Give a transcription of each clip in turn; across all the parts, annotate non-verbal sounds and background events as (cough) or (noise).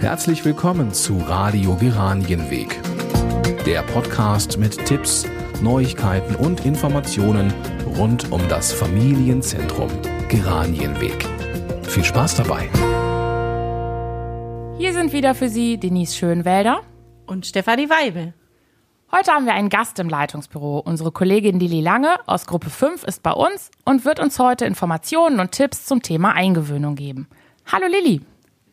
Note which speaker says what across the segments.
Speaker 1: Herzlich willkommen zu Radio Geranienweg. Der Podcast mit Tipps, Neuigkeiten und Informationen rund um das Familienzentrum Geranienweg. Viel Spaß dabei.
Speaker 2: Hier sind wieder für Sie Denise Schönwälder
Speaker 3: und Stefanie Weibel.
Speaker 2: Heute haben wir einen Gast im Leitungsbüro. Unsere Kollegin Lili Lange aus Gruppe 5 ist bei uns und wird uns heute Informationen und Tipps zum Thema Eingewöhnung geben. Hallo Lili.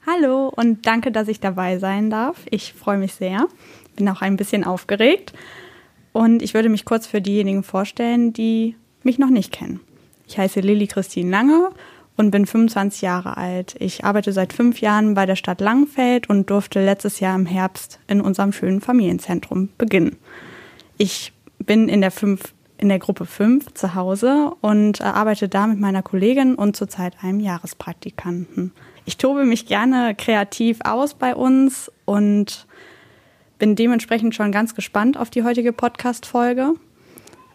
Speaker 4: Hallo und danke, dass ich dabei sein darf. Ich freue mich sehr. Bin auch ein bisschen aufgeregt. Und ich würde mich kurz für diejenigen vorstellen, die mich noch nicht kennen. Ich heiße Lili Christine Lange und bin 25 Jahre alt. Ich arbeite seit fünf Jahren bei der Stadt Langfeld und durfte letztes Jahr im Herbst in unserem schönen Familienzentrum beginnen. Ich bin in der, fünf, in der Gruppe 5 zu Hause und arbeite da mit meiner Kollegin und zurzeit einem Jahrespraktikanten. Ich tobe mich gerne kreativ aus bei uns und bin dementsprechend schon ganz gespannt auf die heutige Podcast-Folge.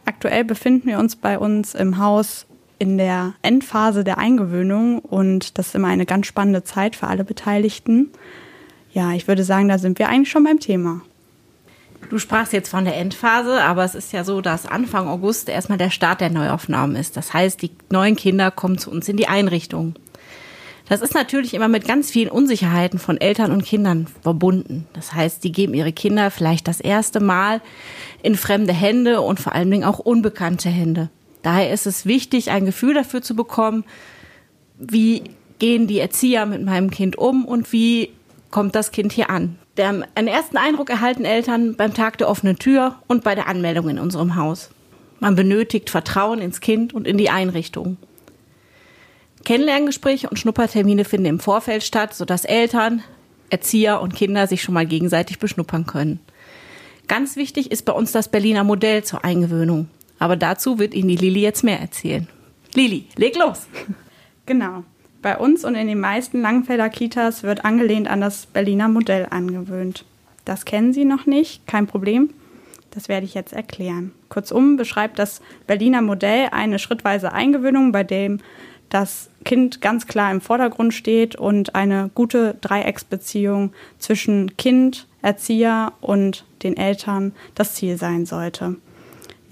Speaker 4: Aktuell befinden wir uns bei uns im Haus in der Endphase der Eingewöhnung und das ist immer eine ganz spannende Zeit für alle Beteiligten. Ja, ich würde sagen, da sind wir eigentlich schon beim Thema.
Speaker 3: Du sprachst jetzt von der Endphase, aber es ist ja so, dass Anfang August erstmal der Start der Neuaufnahmen ist. Das heißt, die neuen Kinder kommen zu uns in die Einrichtung. Das ist natürlich immer mit ganz vielen Unsicherheiten von Eltern und Kindern verbunden. Das heißt, die geben ihre Kinder vielleicht das erste Mal in fremde Hände und vor allen Dingen auch unbekannte Hände. Daher ist es wichtig, ein Gefühl dafür zu bekommen, wie gehen die Erzieher mit meinem Kind um und wie kommt das Kind hier an. Der, einen ersten Eindruck erhalten Eltern beim Tag der offenen Tür und bei der Anmeldung in unserem Haus. Man benötigt Vertrauen ins Kind und in die Einrichtung. Kennenlerngespräche und Schnuppertermine finden im Vorfeld statt, sodass Eltern, Erzieher und Kinder sich schon mal gegenseitig beschnuppern können. Ganz wichtig ist bei uns das Berliner Modell zur Eingewöhnung. Aber dazu wird Ihnen die Lili jetzt mehr erzählen. Lili, leg los!
Speaker 4: Genau. Bei uns und in den meisten Langfelder Kitas wird angelehnt an das Berliner Modell angewöhnt. Das kennen Sie noch nicht, kein Problem. Das werde ich jetzt erklären. Kurzum beschreibt das Berliner Modell eine schrittweise Eingewöhnung, bei dem das Kind ganz klar im Vordergrund steht und eine gute Dreiecksbeziehung zwischen Kind, Erzieher und den Eltern das Ziel sein sollte.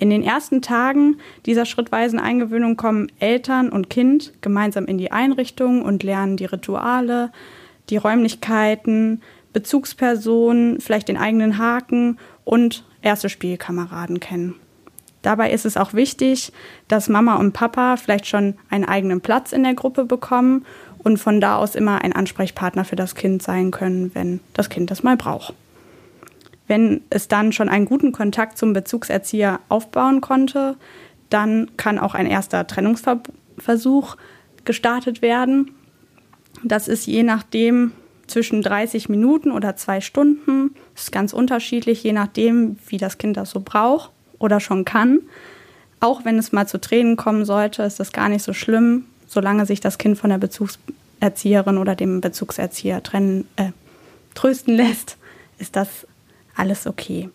Speaker 4: In den ersten Tagen dieser schrittweisen Eingewöhnung kommen Eltern und Kind gemeinsam in die Einrichtung und lernen die Rituale, die Räumlichkeiten, Bezugspersonen, vielleicht den eigenen Haken und erste Spielkameraden kennen. Dabei ist es auch wichtig, dass Mama und Papa vielleicht schon einen eigenen Platz in der Gruppe bekommen und von da aus immer ein Ansprechpartner für das Kind sein können, wenn das Kind das mal braucht. Wenn es dann schon einen guten Kontakt zum Bezugserzieher aufbauen konnte, dann kann auch ein erster Trennungsversuch gestartet werden. Das ist je nachdem zwischen 30 Minuten oder zwei Stunden. Das ist ganz unterschiedlich, je nachdem, wie das Kind das so braucht oder schon kann. Auch wenn es mal zu Tränen kommen sollte, ist das gar nicht so schlimm, solange sich das Kind von der Bezugserzieherin oder dem Bezugserzieher trennen, äh, trösten (laughs) lässt, ist das alles okay.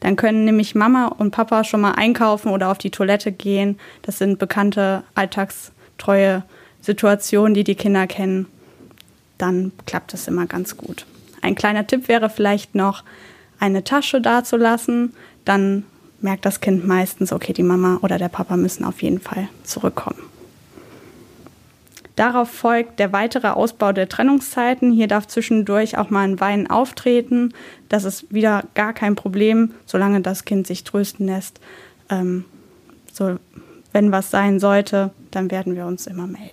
Speaker 4: Dann können nämlich Mama und Papa schon mal einkaufen oder auf die Toilette gehen. Das sind bekannte alltagstreue Situationen, die die Kinder kennen. Dann klappt es immer ganz gut. Ein kleiner Tipp wäre vielleicht noch, eine Tasche dazulassen. Dann merkt das Kind meistens, okay, die Mama oder der Papa müssen auf jeden Fall zurückkommen. Darauf folgt der weitere Ausbau der Trennungszeiten. Hier darf zwischendurch auch mal ein Weinen auftreten. Das ist wieder gar kein Problem, solange das Kind sich trösten lässt. Ähm, so, wenn was sein sollte, dann werden wir uns immer melden.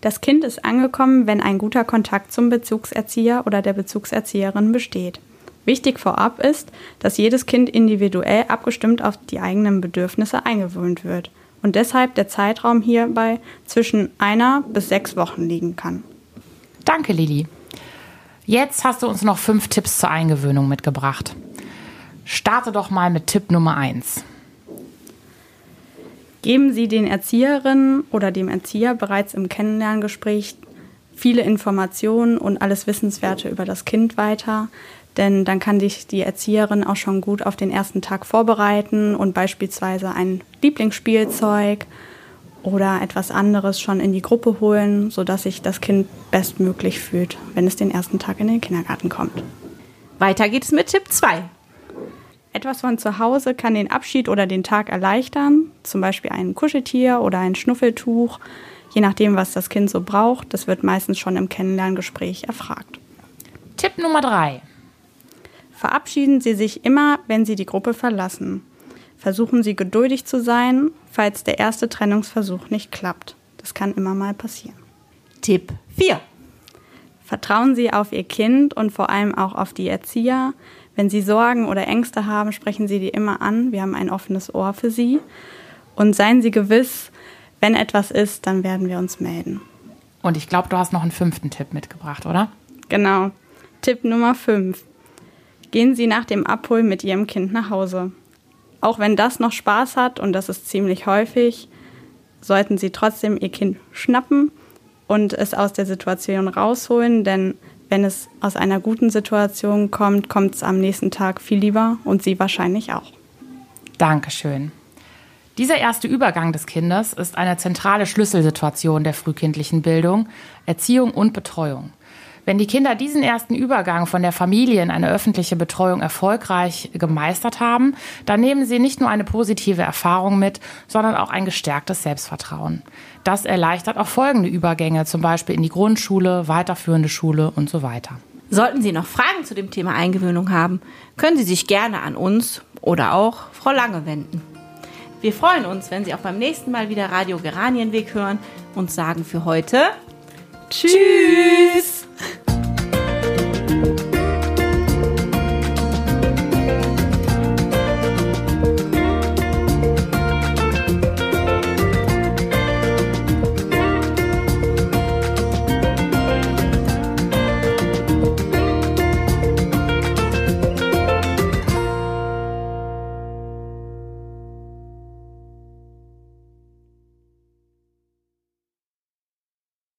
Speaker 4: Das Kind ist angekommen, wenn ein guter Kontakt zum Bezugserzieher oder der Bezugserzieherin besteht. Wichtig vorab ist, dass jedes Kind individuell abgestimmt auf die eigenen Bedürfnisse eingewöhnt wird und deshalb der Zeitraum hierbei zwischen einer bis sechs Wochen liegen kann.
Speaker 2: Danke, Lili. Jetzt hast du uns noch fünf Tipps zur Eingewöhnung mitgebracht. Starte doch mal mit Tipp Nummer eins.
Speaker 4: Geben Sie den Erzieherinnen oder dem Erzieher bereits im Kennenlerngespräch viele Informationen und alles Wissenswerte über das Kind weiter, denn dann kann sich die Erzieherin auch schon gut auf den ersten Tag vorbereiten und beispielsweise ein Lieblingsspielzeug oder etwas anderes schon in die Gruppe holen, sodass sich das Kind bestmöglich fühlt, wenn es den ersten Tag in den Kindergarten kommt.
Speaker 3: Weiter geht es mit Tipp 2.
Speaker 4: Etwas von zu Hause kann den Abschied oder den Tag erleichtern, zum Beispiel ein Kuscheltier oder ein Schnuffeltuch, je nachdem, was das Kind so braucht. Das wird meistens schon im Kennenlerngespräch erfragt.
Speaker 2: Tipp Nummer 3.
Speaker 4: Verabschieden Sie sich immer, wenn Sie die Gruppe verlassen. Versuchen Sie geduldig zu sein, falls der erste Trennungsversuch nicht klappt. Das kann immer mal passieren.
Speaker 3: Tipp 4.
Speaker 4: Vertrauen Sie auf Ihr Kind und vor allem auch auf die Erzieher. Wenn Sie Sorgen oder Ängste haben, sprechen Sie die immer an. Wir haben ein offenes Ohr für Sie. Und seien Sie gewiss, wenn etwas ist, dann werden wir uns melden.
Speaker 2: Und ich glaube, du hast noch einen fünften Tipp mitgebracht, oder?
Speaker 4: Genau. Tipp Nummer 5. Gehen Sie nach dem Abholen mit Ihrem Kind nach Hause. Auch wenn das noch Spaß hat, und das ist ziemlich häufig, sollten Sie trotzdem Ihr Kind schnappen und es aus der Situation rausholen, denn wenn es aus einer guten Situation kommt, kommt es am nächsten Tag viel lieber und Sie wahrscheinlich auch.
Speaker 2: Dankeschön. Dieser erste Übergang des Kindes ist eine zentrale Schlüsselsituation der frühkindlichen Bildung, Erziehung und Betreuung. Wenn die Kinder diesen ersten Übergang von der Familie in eine öffentliche Betreuung erfolgreich gemeistert haben, dann nehmen sie nicht nur eine positive Erfahrung mit, sondern auch ein gestärktes Selbstvertrauen. Das erleichtert auch folgende Übergänge, zum Beispiel in die Grundschule, weiterführende Schule und so weiter.
Speaker 3: Sollten Sie noch Fragen zu dem Thema Eingewöhnung haben, können Sie sich gerne an uns oder auch Frau Lange wenden. Wir freuen uns, wenn Sie auch beim nächsten Mal wieder Radio Geranienweg hören und sagen für heute Tschüss.